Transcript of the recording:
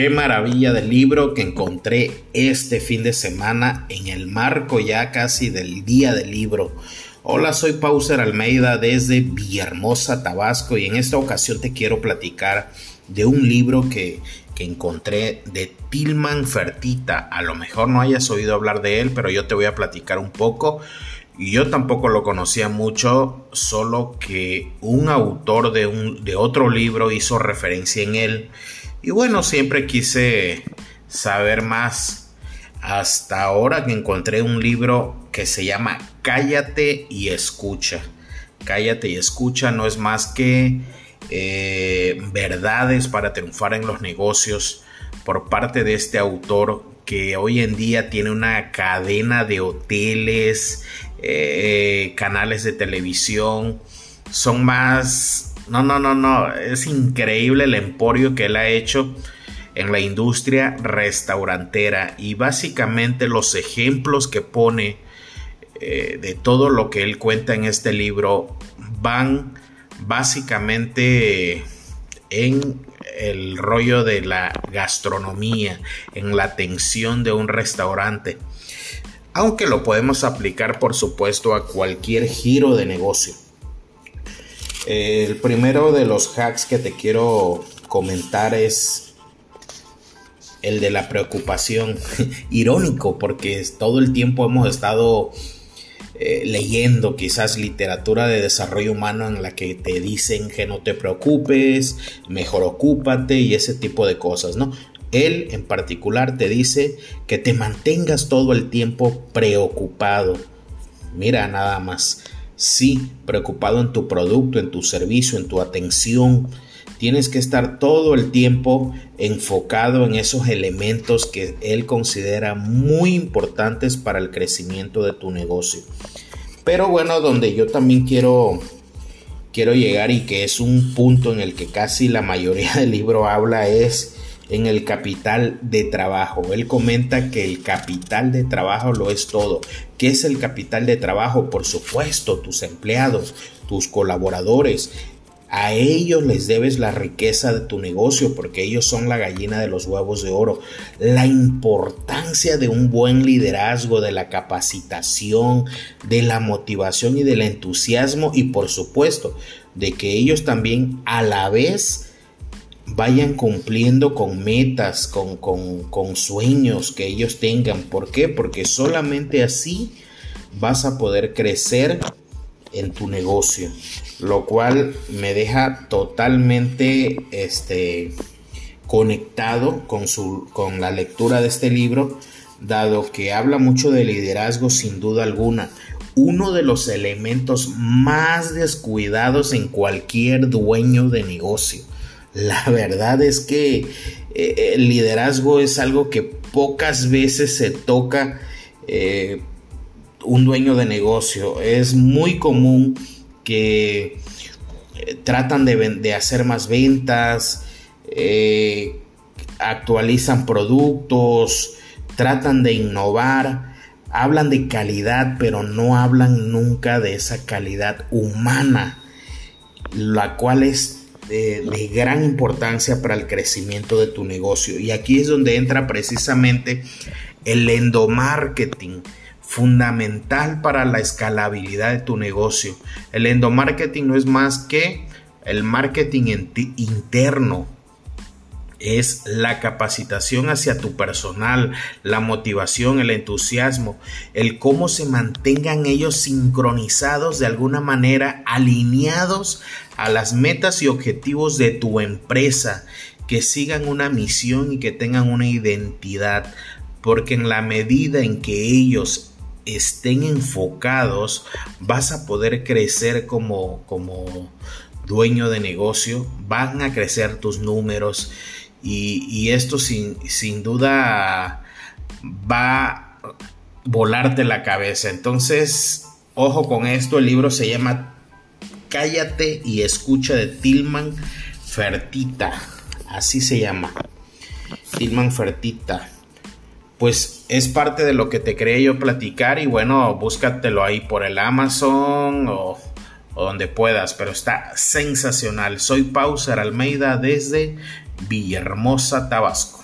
Qué maravilla del libro que encontré este fin de semana en el marco ya casi del día del libro. Hola, soy Pauser Almeida desde Villahermosa, Tabasco y en esta ocasión te quiero platicar de un libro que, que encontré de Tilman Fertita. A lo mejor no hayas oído hablar de él, pero yo te voy a platicar un poco. Yo tampoco lo conocía mucho, solo que un autor de, un, de otro libro hizo referencia en él y bueno, siempre quise saber más hasta ahora que encontré un libro que se llama Cállate y escucha. Cállate y escucha no es más que eh, verdades para triunfar en los negocios por parte de este autor que hoy en día tiene una cadena de hoteles, eh, canales de televisión. Son más no, no, no, no. Es increíble el emporio que él ha hecho en la industria restaurantera y básicamente los ejemplos que pone eh, de todo lo que él cuenta en este libro van básicamente en el rollo de la gastronomía, en la atención de un restaurante. Aunque lo podemos aplicar por supuesto a cualquier giro de negocio. El primero de los hacks que te quiero comentar es el de la preocupación. Irónico porque todo el tiempo hemos estado eh, leyendo quizás literatura de desarrollo humano en la que te dicen que no te preocupes, mejor ocúpate y ese tipo de cosas, ¿no? Él en particular te dice que te mantengas todo el tiempo preocupado. Mira nada más. Sí, preocupado en tu producto, en tu servicio, en tu atención. Tienes que estar todo el tiempo enfocado en esos elementos que él considera muy importantes para el crecimiento de tu negocio. Pero bueno, donde yo también quiero quiero llegar y que es un punto en el que casi la mayoría del libro habla es en el capital de trabajo. Él comenta que el capital de trabajo lo es todo. ¿Qué es el capital de trabajo? Por supuesto, tus empleados, tus colaboradores. A ellos les debes la riqueza de tu negocio porque ellos son la gallina de los huevos de oro. La importancia de un buen liderazgo, de la capacitación, de la motivación y del entusiasmo y por supuesto de que ellos también a la vez vayan cumpliendo con metas, con, sueños que ellos tengan. ¿Por qué? Porque solamente así vas a poder crecer en tu negocio. Lo cual me deja totalmente este, conectado con, su, con la lectura de este libro, dado que habla mucho de liderazgo sin duda alguna. Uno de los elementos más descuidados en cualquier dueño de negocio la verdad es que eh, el liderazgo es algo que pocas veces se toca eh, un dueño de negocio. Es muy común que eh, tratan de, hacer más ventas, actualizan productos, tratan de innovar, hablan de calidad, pero no hablan nunca de esa calidad humana, la cual es de, gran importancia para el crecimiento de tu negocio. Y aquí es donde entra precisamente el endomarketing fundamental para la escalabilidad de tu negocio. El endomarketing no es más que el marketing interno es la capacitación hacia tu personal, la motivación, el entusiasmo, el cómo se mantengan ellos sincronizados de alguna manera, alineados a las metas y objetivos de tu empresa, que sigan una misión y que tengan una identidad, porque en la medida en que ellos estén enfocados, vas a poder crecer como, como dueño de negocio, van a crecer tus números y, esto sin, sin, duda va a volarte la cabeza. Entonces, ojo con esto, el libro se llama Cállate y escucha de Tilman Fertita. Así se llama. Tilman Fertita. Pues es parte de lo que te quería yo platicar y bueno, búscatelo ahí por el Amazon o, o donde puedas, pero está sensacional. Soy Pauser Almeida desde Villahermosa, Tabasco.